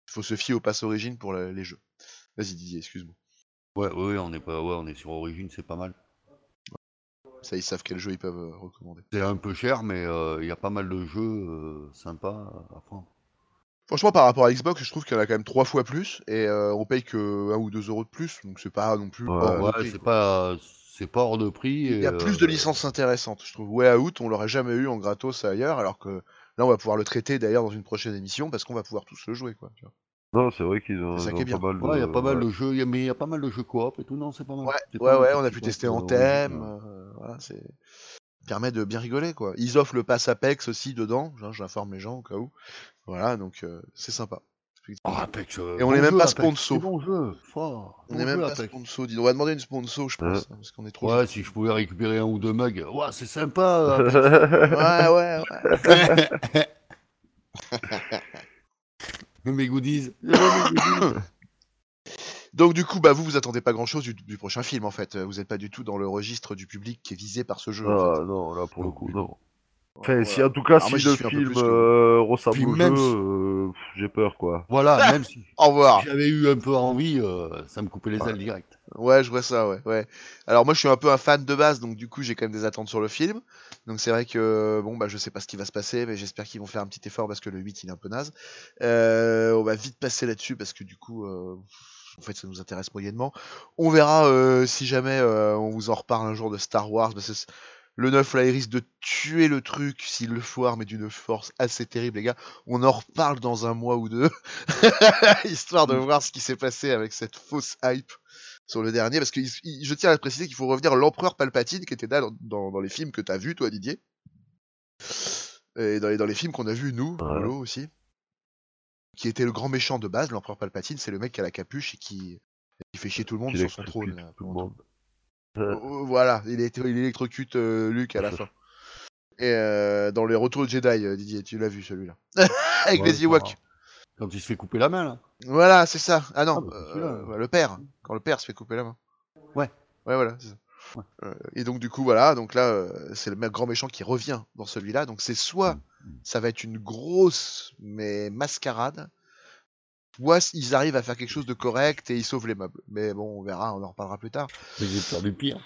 Il faut se fier au pass origine pour le- les jeux. Vas-y Didier, excuse-moi. Ouais, ouais, on est pas, ouais, on est sur Origin, c'est pas mal. Ça, ils savent quel jeu ils peuvent euh, recommander. C'est un peu cher, mais euh, il y a pas mal de jeux euh, sympas à prendre. Franchement, par rapport à Xbox, je trouve qu'il y en a quand même trois fois plus et euh, on paye que 1 ou 2 euros de plus, donc c'est pas non plus. Ouais, hors de prix, c'est quoi. pas, c'est pas hors de prix. Il y a et, plus euh, de licences intéressantes, je trouve. Way Out, on l'aurait jamais eu en gratos ailleurs, alors que là, on va pouvoir le traiter d'ailleurs dans une prochaine émission parce qu'on va pouvoir tous le jouer, quoi. tu vois. Non, c'est vrai qu'ils ont, C'est ça ils qui est ont bien. pas mal de. Ouais, il y a pas mal ouais. de jeux, il y a- mais il y a pas mal de jeux coop et tout, non, c'est pas mal. Ouais, C'est ouais, mal, on a pu tester euh, en thème. euh. euh, voilà, c'est permet de bien rigoler, quoi. Ils offrent le pass Apex aussi dedans, j'informe les gens au cas où. Voilà, donc euh, c'est sympa. Oh, Apex, euh, Et on bon est même pas sponsor. Bon jeu, fort. On bon est même pas sponsor, on va demander une sponsor, je pense, hein, parce qu'on est trop. Ouais, si je pouvais récupérer un ou deux mugs, ouais, c'est sympa. [laughs] Ouais, ouais, ouais. [laughs] Mes goodies. Donc du coup, bah vous, vous attendez pas grand-chose du, du prochain film en fait. Vous êtes pas du tout dans le registre du public qui est visé par ce jeu. en Ah fait. non, là pour le coup, non. Enfin, Voilà. si en tout cas, Alors moi, si j'y le film que euh, ressemble Puis au même jeu, si- euh, j'ai peur quoi. Voilà, même si Au revoir. j'avais eu un peu envie, euh, ça me coupait les ailes direct. Ouais, je vois ça, ouais, ouais. Alors moi, je suis un peu un fan de base, donc du coup, j'ai quand même des attentes sur le film. Donc c'est vrai que bon, bah je sais pas ce qui va se passer, mais j'espère qu'ils vont faire un petit effort parce que le 8 il est un peu naze. Euh, on va vite passer là-dessus parce que du coup, euh, en fait, ça nous intéresse moyennement. On verra euh, si jamais euh, on vous en reparle un jour de Star Wars, parce que c- le 9 là, il risque de tuer le truc s'il le foire, mais d'une force assez terrible, les gars. On en reparle dans un mois ou deux, [laughs] histoire de voir ce qui s'est passé avec cette fausse hype sur le dernier, parce que je tiens à préciser qu'il faut revenir l'empereur Palpatine qui était là dans, dans- dans les films que t'as vu toi Didier, et dans les, dans les films qu'on a vus nous. Lolo aussi, qui était le grand méchant de base, l'empereur Palpatine, c'est le mec qui a la capuche et qui, qui fait chier tout le monde sur son trône. électrocute là, tout le pendant monde. Euh, Voilà, il, est- il électrocute euh, Luke à la fin. Et euh, dans les retours de Jedi, Didier, tu l'as vu celui-là. [laughs] Avec Ouais, les Ewoks. Quand il se fait couper la main, là. Voilà, c'est ça. Ah non, Ah, bah, euh, le père. Quand le père se fait couper la main. Ouais. Ouais, voilà. c'est ça. Ouais. Euh, et donc du coup, voilà. Donc là, euh, c'est le grand méchant qui revient dans celui-là. Donc c'est soit Mm. ça va être une grosse mais mascarade, soit ils arrivent à faire quelque chose de correct et ils sauvent les meubles. Mais bon, on verra. On en reparlera plus tard. Mais J'ai peur du pire.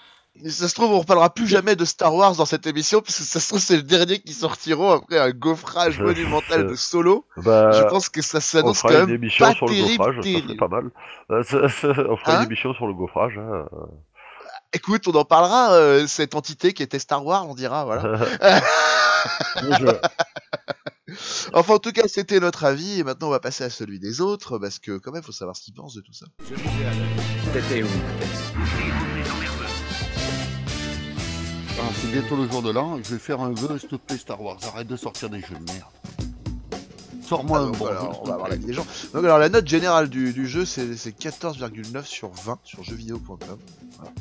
Et ça se trouve, on reparlera plus jamais de Star Wars dans cette émission, parce que ça se trouve, c'est le dernier qui sortiront après un gaufrage monumental de solo. Bah, je pense que ça on s'annonce quand fera une même émission pas sur le terrible, gaufrage, ça serait pas mal. [laughs] On fera Hein? une émission sur le gaufrage. Hein. Écoute, on en parlera, euh, cette entité qui était Star Wars, on dira, voilà. [laughs] enfin, en tout cas, c'était notre avis, et maintenant on va passer à celui des autres, parce que quand même, faut savoir ce qu'ils pensent de tout ça. T'étais où, Tex Ah, c'est bientôt le jour de l'an, je vais faire un vœu, s'il te plaît, Star Wars. Arrête de sortir des jeux de merde. Sors-moi Ah, un bon alors, jeu, on va voir plaît. l'avis des gens. Donc, alors, la note générale du, du jeu, c'est c'est 14,9 sur 20 sur jeuxvideo.com. Voilà.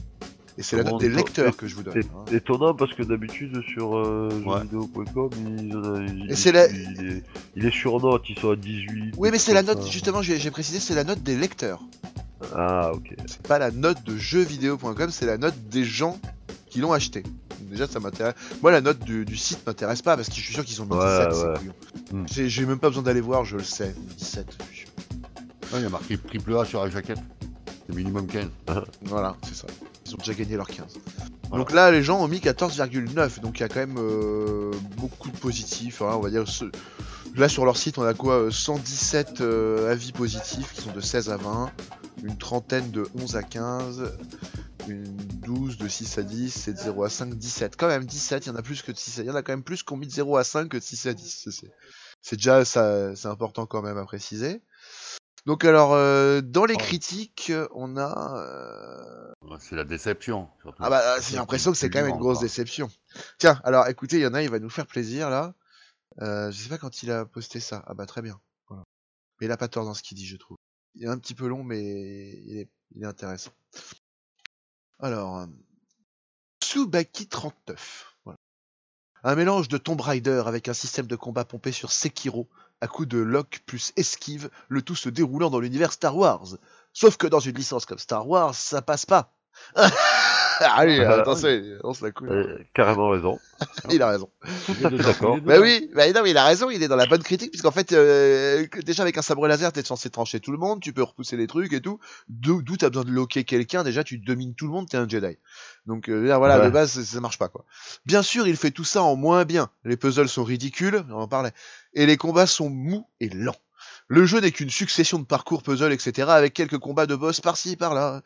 Et c'est la note des lecteurs que je vous donne. C'est hein. étonnant parce que d'habitude sur euh, Ouais. jeuxvideo.com, il, il, Et c'est la- il, est, il est sur note, ils sont à 18. Oui, mais c'est la note, ça. justement, j'ai précisé, c'est la note des lecteurs. Ah, ok. C'est pas la note de jeuxvideo.com, c'est la note des gens qui l'ont acheté. Déjà, ça m'intéresse. Moi, la note du, du site m'intéresse pas parce que je suis sûr qu'ils ont mis Ouais, 17. ces ouais. Hmm. J'ai- même pas besoin d'aller voir, je le sais. 17. je suis sûr. Ah, il y a marqué triple A sur la jaquette. Minimum 15. [laughs] Voilà, c'est ça. Ils ont déjà gagné leur 15. Voilà. Donc là, les gens ont mis 14,9. Donc il y a quand même euh, beaucoup de positifs. hein, on va dire. ce- Là, sur leur site, on a quoi euh, 117 euh, avis positifs qui sont de 16 à 20. Une trentaine de 11 à 15. Une 12 de 6 à 10. Et de 0 à 5, 17. Quand même 17. Il y en a plus que de 6 à Il y en a quand même plus qui ont mis de 0 à 5 que de 6 à 10. C'est- déjà ça, c'est important quand même à préciser. Donc alors, euh, dans les Oh. critiques, on a euh, Ouais, C'est la déception. surtout. ah bah j'ai l'impression que c'est quand même une grosse déception. Tiens, alors écoutez, il y en a, il va nous faire plaisir là. Euh, je sais pas quand il a posté ça. Ah bah très bien. Voilà. Mais il a pas tort dans ce qu'il dit, je trouve. Il est un petit peu long, mais il est, il est intéressant. Alors, euh, Tsubaki 39. Voilà. Un mélange de Tomb Raider avec un système de combat pompé sur Sekiro, à coup de lock plus esquive, le tout se déroulant dans l'univers Star Wars. Sauf que dans une licence comme Star Wars, ça passe pas. [laughs] Allez, Euh, attention, on se la coule. Euh, carrément raison. [laughs] Il a raison. Tout à fait d'accord. Bah oui, bah non, mais il a raison, il est dans la bonne critique, puisqu'en fait, euh, déjà avec un sabre laser, t'es censé trancher tout le monde, tu peux repousser les trucs et tout. D'où d'où t'as besoin de loquer quelqu'un, déjà tu domines tout le monde, t'es un Jedi. Donc euh, là, voilà, Ouais. de base, ça, ça marche pas quoi. Bien sûr, il fait tout ça en moins bien. Les puzzles sont ridicules, on en parlait. Et les combats sont mous et lents. Le jeu n'est qu'une succession de parcours puzzles, etc., avec quelques combats de boss par-ci, par-là.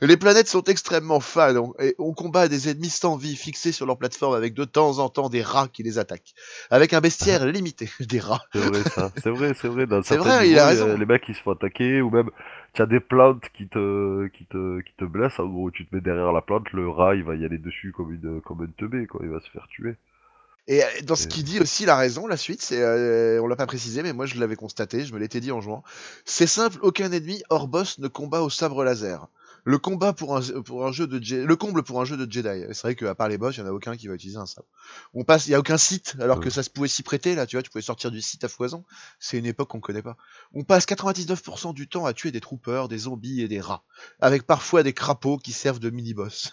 Les planètes sont extrêmement fades, on- et on combat des ennemis sans vie fixés sur leur plateforme avec de temps en temps des rats qui les attaquent. Avec un bestiaire [laughs] limité, [laughs] des rats. C'est vrai ça, c'est vrai, c'est vrai. Dans C'est certains vrai, il a raison. Les mecs ils se font attaquer ou même tu as des plantes qui te qui te qui te blessent. En gros, tu te mets derrière la plante, le rat il va y aller dessus comme une comme un teubé quoi, il va se faire tuer. Et euh, dans ce qu'il dit aussi, la raison, la suite, c'est, euh, on l'a pas précisé, mais moi je l'avais constaté, je me l'étais dit en jouant. C'est simple, aucun ennemi hors boss ne combat au sabre laser. Le combat pour un, pour un jeu de Je- le comble pour un jeu de Jedi. C'est vrai qu'à part les boss, il y en a aucun qui va utiliser un sabre. On passe, il y a aucun site, alors que ça se pouvait s'y prêter là, tu vois, tu pouvais sortir du site à foison. C'est une époque qu'on connaît pas. On passe 99% du temps à tuer des troopers, des zombies et des rats, avec parfois des crapauds qui servent de mini-boss.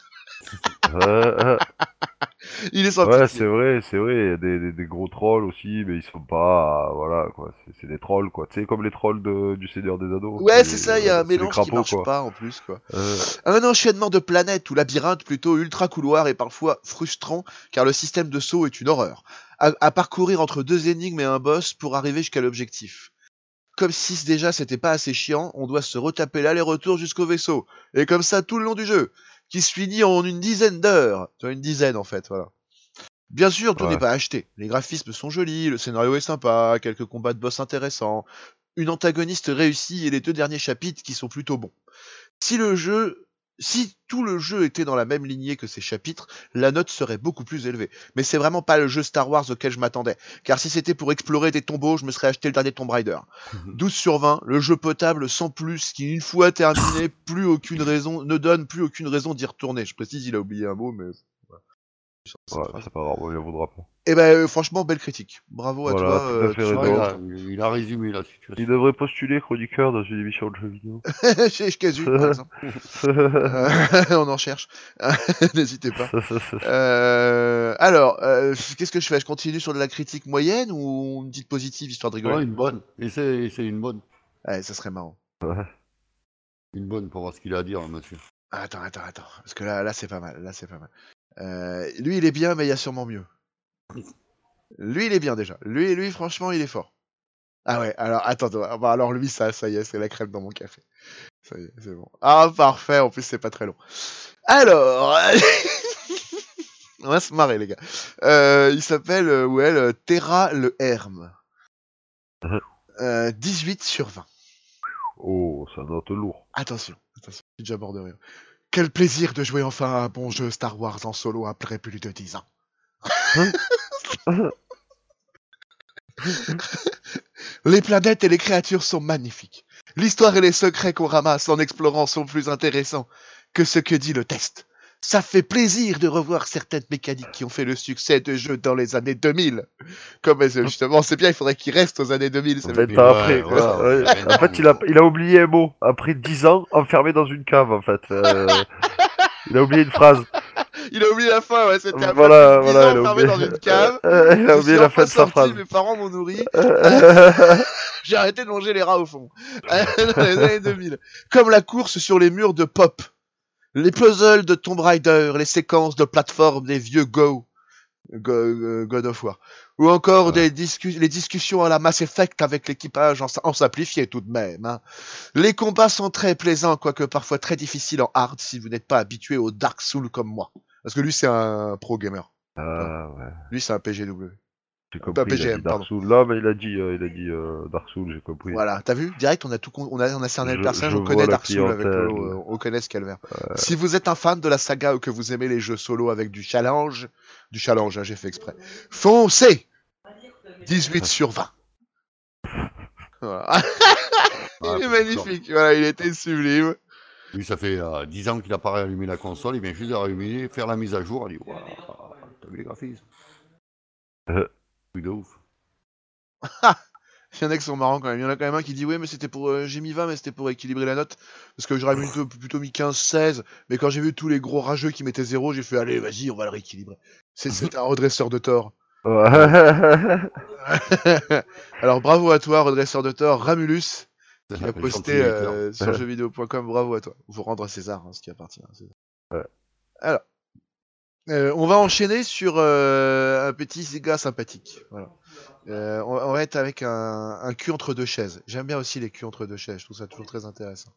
[laughs] Il est sans ouais, c'est vrai, c'est vrai. Il y a des, des, des gros trolls aussi, mais ils sont pas voilà quoi. C'est- des trolls quoi. Tu sais comme les trolls de, du Seigneur des Anneaux. Ouais, c'est ça, il y a un mélange qui crapauds, marche quoi. pas en plus, quoi. Euh, Un enchaînement de planètes ou labyrinthes plutôt ultra couloir et parfois frustrant car le système de saut est une horreur. À, à parcourir entre deux énigmes et un boss pour arriver jusqu'à l'objectif. Comme si déjà c'était pas assez chiant, on doit se retaper l'aller-retour jusqu'au vaisseau. Et comme ça tout le long du jeu, qui se finit en une dizaine d'heures. Une dizaine en fait, voilà. Bien sûr, tout Ouais. n'est pas acheté. Les graphismes sont jolis, le scénario est sympa, quelques combats de boss intéressants, une antagoniste réussie et les deux derniers chapitres qui sont plutôt bons. Si le jeu, si tout le jeu était dans la même lignée que ces chapitres, la note serait beaucoup plus élevée. Mais c'est vraiment pas le jeu Star Wars auquel je m'attendais. Car si c'était pour explorer des tombeaux, je me serais acheté le dernier Tomb Raider. [laughs] 12 sur 20, le jeu potable sans plus, qui une fois terminé, plus aucune raison, ne donne plus aucune raison d'y retourner. Je précise, il a oublié un mot, mais cette Ouais, pas grave, en voudra pas. Eh ben, euh, franchement, belle critique. Bravo à Voilà, toi. tout à euh, fait il, a, il a résumé la Il situation. devrait postuler chroniqueur dans une émission de jeux vidéo. [laughs] Chez Casu, par exemple. [laughs] Euh, [laughs] on en cherche. N'hésitez pas. Euh, alors, euh, qu'est-ce que je fais? Je continue sur de la critique moyenne ou une petite positive histoire de rigoler? Ouais, une bonne. Et c'est une bonne. Ouais, ça serait marrant. Une bonne pour voir ce qu'il a à dire, monsieur. Attends, attends, attends. Parce que là, là c'est pas mal. Là, c'est pas mal. Euh, lui, il est bien, mais il y a sûrement mieux. Lui, il est bien déjà. Lui, lui, franchement, il est fort. Ah ouais, alors, attends, attends. Bah, alors lui, ça, ça y est, c'est la crème dans mon café. Ça y est, c'est bon. Ah, parfait. En plus, c'est pas très long. Alors, [laughs] on va se marrer, les gars. Euh, il s'appelle, euh, ou elle, Terra le Herme. Euh, 18 sur 20. Oh, ça note lourd. Attention, attention, je suis déjà mort de rire. Quel plaisir de jouer enfin à un bon jeu Star Wars en solo après plus de 10 ans. [laughs] les planètes et les créatures sont magnifiques. L'histoire et les secrets qu'on ramasse en explorant sont plus intéressants que ce que dit le test. Ça fait plaisir de revoir certaines mécaniques qui ont fait le succès de jeux dans les années 2000. Comme euh, justement, c'est bien, il faudrait qu'il reste aux années 2000. c'est Vingt le- ans Ouais, après. voilà, ouais. ouais. En fait, il a, il a oublié un mot. Après 10 ans, enfermé dans une cave, en fait. Euh, [laughs] il a oublié une phrase. Il a oublié la fin, ouais, c'était après Voilà, 10 voilà. ans il a enfermé oublié... dans une cave. [laughs] Il a oublié la fin de sa phrase. Mes parents m'ont nourri. [laughs] J'ai arrêté de manger les rats au fond. dans les années 2000. Comme la course sur les murs de Pop. Les puzzles de Tomb Raider, les séquences de plateforme des vieux Go. Go- euh, God of War. Ou encore des discu- les discussions à la Mass Effect avec l'équipage en simplifié tout de même. hein. Les combats sont très plaisants, quoique parfois très difficiles en hard si vous n'êtes pas habitué au Dark Souls comme moi. Parce que lui c'est un pro gamer. Ah, ouais. Lui c'est un PGW. J'ai compris. PGM. Dark Souls. Là, mais il a dit, euh, il a dit euh, Dark Souls, j'ai compris. Voilà, t'as vu? Direct, on a tout, con- on a, on a cerné le personnage, on connaît Dark Souls avec. Lolo, euh, on connaît ce calvaire. Si vous êtes un fan de la saga ou que vous aimez les jeux solo avec du challenge, du challenge, hein, j'ai fait exprès, foncez 18 sur 20. [laughs] Voilà. [laughs] Ah, il est magnifique, voilà, il était sublime. Lui, ça fait euh, 10 ans qu'il n'a pas réallumé la console, il vient juste de rallumer, faire la mise à jour, il dit Waouh, t'as vu les graphismes Truc de ouf. [laughs] Il y en a qui sont marrants quand même. Il y en a quand même un qui dit ouais mais c'était pour euh, j'ai mis 20 mais c'était pour équilibrer la note parce que j'aurais plutôt, plutôt mis 15 16 mais quand j'ai vu tous les gros rageux qui mettaient 0 j'ai fait allez vas-y on va le rééquilibrer. C'est c'est un redresseur de tort. [laughs] Alors bravo à toi redresseur de tort Ramulus qui a posté euh, sur [laughs] jeuxvideo.com bravo à toi. Faut rendre à César hein, ce qui appartient à César. Ouais. Alors euh, on va enchaîner sur euh, un petit gars sympathique. Voilà. Euh, on, on va être avec un, un cul entre deux chaises. J'aime bien aussi les culs entre deux chaises. Je trouve ça toujours très intéressant.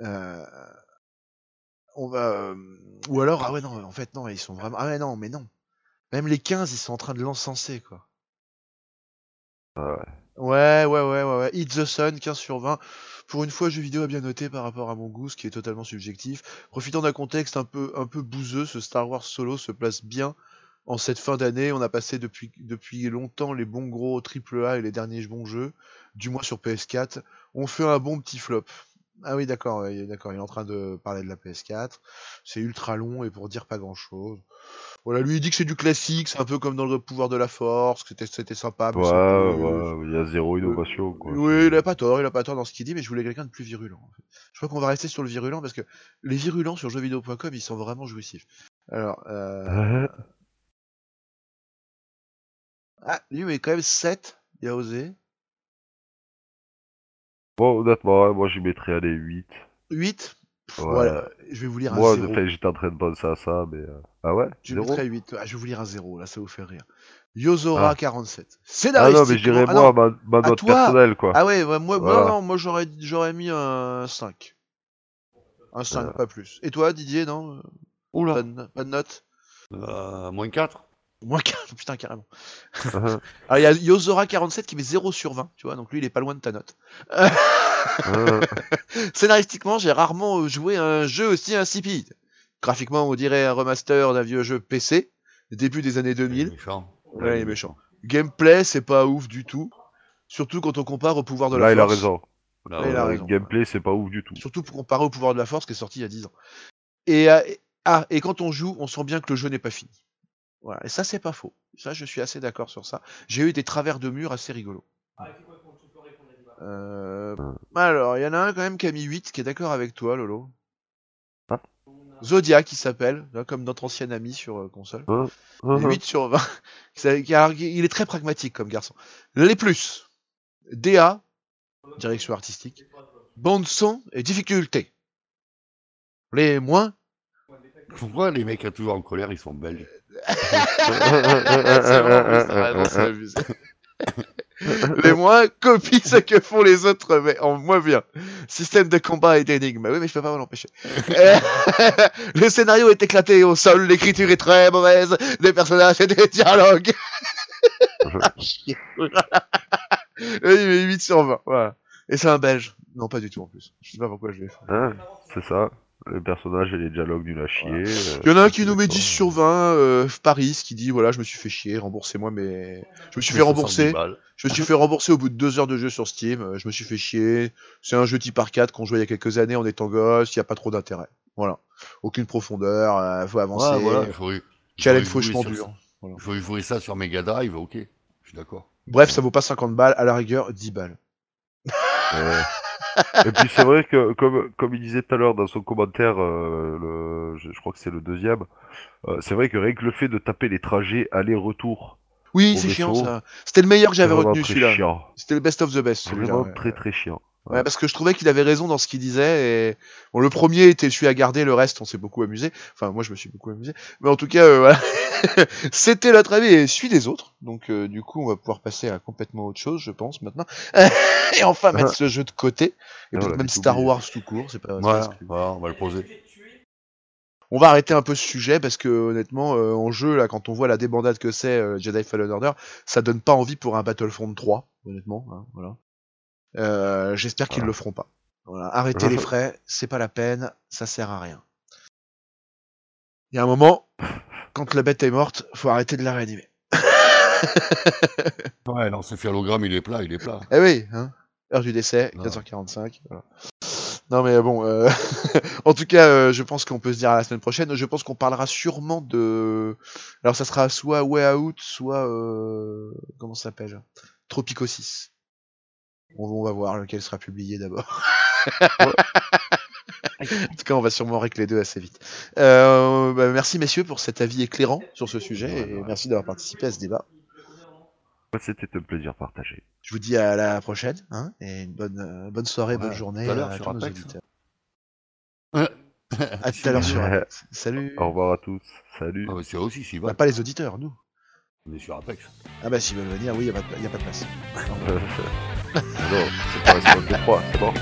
Euh, on va euh, ou alors ah ouais non en fait non ils sont vraiment ah ouais non mais non même les 15 ils sont en train de l'encenser quoi. Ouais. Ouais, ouais, ouais, ouais, ouais. Hit the Sun, 15 sur 20. Pour une fois, jeu vidéo a bien noté par rapport à mon goût, ce qui est totalement subjectif. Profitant d'un contexte un peu, un peu bouseux, ce Star Wars Solo se place bien en cette fin d'année. On a passé depuis, depuis longtemps les bons gros AAA et les derniers bons jeux, du moins sur PS4. On fait un bon petit flop. Ah oui, d'accord, d'accord. Il est en train de parler de la PS4. C'est ultra long et pour dire pas grand chose. Voilà, lui il dit que c'est du classique, c'est un peu comme dans le pouvoir de la force, que c'était, c'était sympa. mais Ouais, c'est ouais, il y a zéro innovation, quoi. oui, il a pas tort, il a pas tort dans ce qu'il dit, mais je voulais quelqu'un de plus virulent. en fait. Je crois qu'on va rester sur le virulent parce que les virulents sur jeuxvideo.com, ils sont vraiment jouissifs. Alors, euh... ah, lui, mais quand même 7, il a osé. Bon, honnêtement, ouais, moi, j'y mettrais aller 8. 8, Ouais. voilà, je vais vous lire un Moi, 0. enfin, j'étais en train de penser à ça, mais... euh, Ah ouais? Je Zéro? mettrais 8. Ah, je vais vous lire un 0, là, ça vous fait rire. Yozora Ah. 47. Ah non, mais j'irais Scénaristiquement- ah moi, ma, ma À note toi personnelle, quoi. Ah ouais, ouais, moi, Voilà. non, moi j'aurais, j'aurais mis un 5. Un 5, Voilà. pas plus. Et toi, Didier, non? Oula, pas de, pas de note? Euh, moins 4. Moins 4, [laughs] putain, carrément. Ah, Alors, [laughs] il y a Yozora47 qui met 0 sur 20, tu vois, donc lui, il est pas loin de ta note. ah, [laughs] Scénaristiquement, j'ai rarement joué à un jeu aussi insipide. Graphiquement, on dirait un remaster d'un vieux jeu PC, début des années 2000. Méchant. Ouais, il est méchant. Gameplay, c'est pas ouf du tout. Surtout quand on compare au pouvoir de la Là, il a force. raison. Là, il a Euh, raison. Gameplay, c'est pas ouf du tout. Surtout pour comparer au pouvoir de la force qui est sorti il y a 10 ans. Euh, et Ah, et quand on joue, on sent bien que le jeu n'est pas fini. Voilà, et ça c'est pas faux. Ça, je suis assez d'accord sur ça. J'ai eu des travers de mur assez rigolos. Euh, alors, il y en a un quand même qui a mis 8, qui est d'accord avec toi, Lolo. Ah. Zodiac, qui s'appelle, comme notre ancien ami sur euh, console. Ah. Et 8 sur 20. C'est- alors, il est très pragmatique comme garçon. Les plus. DA, direction artistique. Bande son et difficulté. Les moins. Pourquoi les mecs toujours en colère, ils sont belges? C'est abusé. Les moins copient ce que font les autres, mais en moins bien. Système de combat et d'énigmes. Oui, mais je peux pas m'en empêcher. Euh, [laughs] le scénario est éclaté au sol, l'écriture est très mauvaise, des personnages et des dialogues. [laughs] Oui, mais 8 sur 20, voilà. Et c'est un belge. Non, pas du tout en plus. Je sais pas pourquoi je l'ai fait. Hein, c'est ça. Les personnages et les dialogues nuls à chier. euh, Il y en a un qui nous met d'accord. 10 sur 20, euh, Paris, qui dit voilà, je me suis fait chier, remboursez-moi mais Je me suis fait 70 rembourser. Je me suis fait rembourser au bout de deux heures de jeu sur Steam. euh, Je me suis fait chier. C'est un jeu type arcade qu'on jouait il y a quelques années en étant gosse. Il n'y a pas trop d'intérêt. Voilà. Aucune profondeur. euh, faut avancer. Ouais, voilà, il faut, il Challenge fauchement sur- dur. Voilà. Il faut jouer ça sur Mega Drive, ok. Je suis d'accord. Bref, ça vaut pas 50 balles. À la rigueur, 10 balles. Et puis c'est vrai que, comme, comme il disait tout à l'heure dans son commentaire, euh, le, je, je crois que c'est le deuxième, euh, c'est vrai que rien que le fait de taper les trajets aller-retour, Oui, c'est chiant ça. C'était le meilleur que j'avais retenu celui-là. C'était le best of the best. Vraiment ouais. très très chiant. Ouais, parce que je trouvais qu'il avait raison dans ce qu'il disait. Et bon, le premier était celui à garder, le reste, on s'est beaucoup amusé. Enfin, moi, je me suis beaucoup amusé. Mais en tout cas, euh, voilà. [laughs] C'était notre avis et celui des autres. Donc, euh, du coup, on va pouvoir passer à complètement autre chose, je pense, maintenant. [laughs] et enfin, mettre ce jeu de côté. Et on peut-être même Star oublié. Wars tout court. C'est pas. Voilà, voilà, on va le poser. On va arrêter un peu ce sujet parce que honnêtement, euh, en jeu là, quand on voit la débandade que c'est euh, Jedi Fallen Order, ça donne pas envie pour un Battlefront 3, honnêtement. hein, voilà. Euh, J'espère qu'ils Voilà. le feront pas. Voilà. Arrêtez les [laughs] frais, c'est pas la peine, ça sert à rien. Il y a un moment, quand la bête est morte, faut arrêter de la réanimer. [laughs] Ouais, non, ce phalogramme, il est plat, il est plat. Eh oui, hein. Heure du décès, Ah. 4h45. voilà. Non mais bon, euh, [laughs] en tout cas, euh, je pense qu'on peut se dire à la semaine prochaine. Je pense qu'on parlera sûrement de. Alors ça sera soit Way Out, soit euh... comment ça s'appelle? Tropico 6. On, va voir lequel sera publié d'abord. [laughs] en tout cas, on va sûrement régler les deux assez vite. Euh, bah, merci messieurs pour cet avis éclairant sur ce sujet et merci d'avoir participé à ce débat. C'était un plaisir partagé. Je vous dis à la prochaine hein, et une bonne, euh, bonne soirée, Ouais, bonne journée à tous nos auditeurs. [laughs] À tout à l'heure sur. Apex. [laughs] Salut. Au revoir à tous. Salut. Ah, bah, c'est aussi, s'il Bah, va. pas les auditeurs, nous. On est sur Apex. Ah bah s'ils veulent venir, oui, il n'y a, pas de- y a pas de place. Non, c'est pas la seconde de 3, c'est bon.